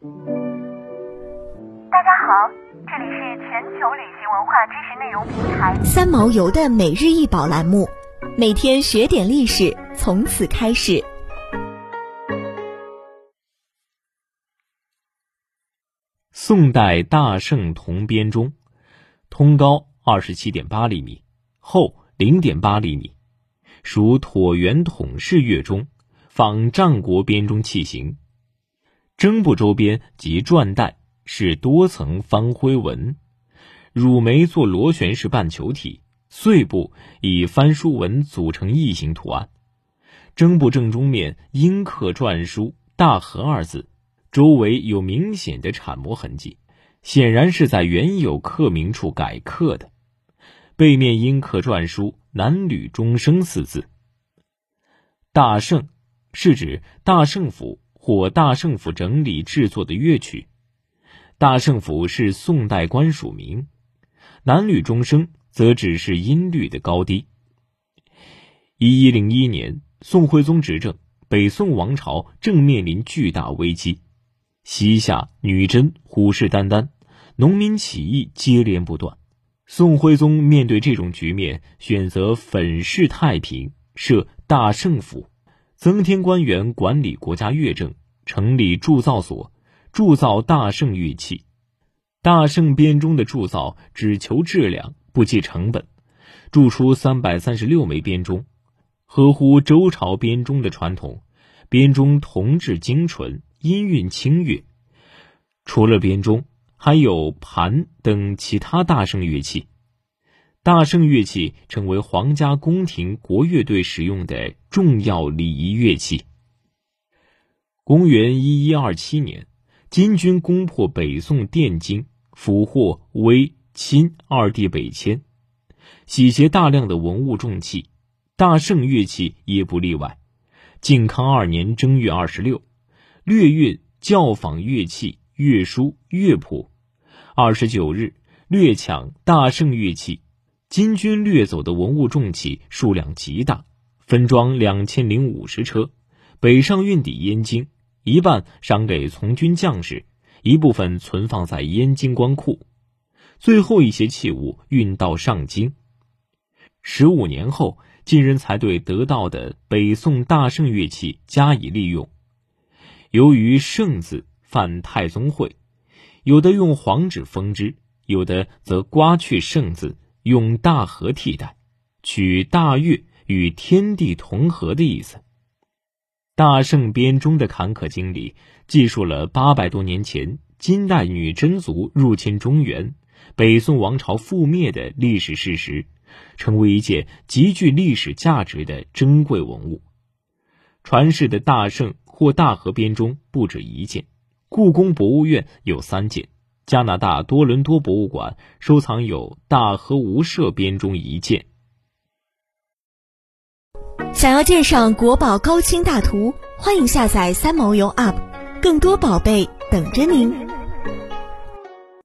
大家好，这里是全球旅行文化知识内容平台三毛游的每日一宝栏目，每天学点历史，从此开始。宋代大圣铜编钟，通高二十七点八厘米，厚零点八厘米，属椭圆筒式月钟，仿战国编钟器型。筝部周边及转带是多层翻灰纹，乳眉做螺旋式半球体，穗部以翻书纹组成异形图案。筝部正中面阴刻篆书“大和”二字，周围有明显的铲磨痕迹，显然是在原有刻名处改刻的。背面阴刻篆书“男女终生”四字。大圣是指大圣府。或大圣府整理制作的乐曲，大圣府是宋代官署名，南吕钟声则只是音律的高低。一一零一年，宋徽宗执政，北宋王朝正面临巨大危机，西夏、女真虎视眈眈，农民起义接连不断。宋徽宗面对这种局面，选择粉饰太平，设大圣府。增添官员管理国家乐政，成立铸造所，铸造大圣乐器。大圣编钟的铸造只求质量，不计成本，铸出三百三十六枚编钟，合乎周朝编钟的传统。编钟铜质精纯，音韵清越。除了编钟，还有盘等其他大圣乐器。大圣乐器成为皇家宫廷国乐队使用的重要礼仪乐器。公元一一二七年，金军攻破北宋汴京，俘获威、钦二帝北迁，洗劫大量的文物重器，大圣乐器也不例外。靖康二年正月二十六，略运教坊乐器、乐书、乐谱。二十九日，略抢大圣乐器。金军掠走的文物重器数量极大，分装两千零五十车，北上运抵燕京，一半赏给从军将士，一部分存放在燕京官库，最后一些器物运到上京。十五年后，晋人才对得到的北宋大圣乐器加以利用。由于“圣”字犯太宗讳，有的用黄纸封之，有的则刮去“圣”字。用大和替代，取大乐与天地同和的意思。大圣编钟的坎坷经历，记述了八百多年前金代女真族入侵中原、北宋王朝覆灭的历史事实，成为一件极具历史价值的珍贵文物。传世的大圣或大和编钟不止一件，故宫博物院有三件。加拿大多伦多博物馆收藏有大和无赦编钟一件。想要鉴赏国宝高清大图，欢迎下载三毛游 App，更多宝贝等着您。